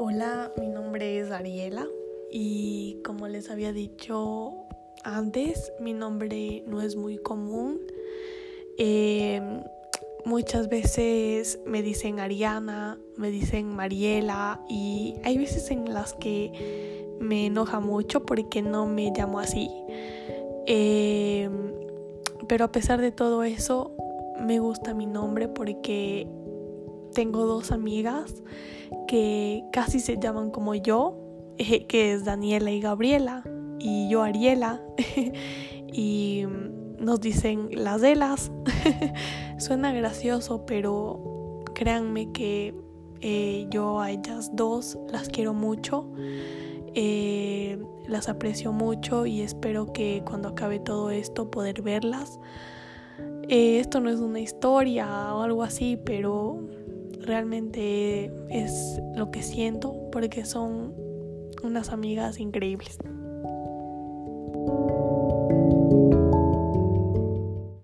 Hola, mi nombre es Ariela y como les había dicho antes, mi nombre no es muy común. Eh, muchas veces me dicen Ariana, me dicen Mariela y hay veces en las que me enoja mucho porque no me llamo así. Eh, pero a pesar de todo eso, me gusta mi nombre porque tengo dos amigas que casi se llaman como yo, eh, que es Daniela y Gabriela, y yo Ariela, y nos dicen las de las. Suena gracioso, pero créanme que eh, yo a ellas dos las quiero mucho, eh, las aprecio mucho y espero que cuando acabe todo esto poder verlas. esto no es una historia o algo así, pero realmente es lo que siento porque son unas amigas increíbles.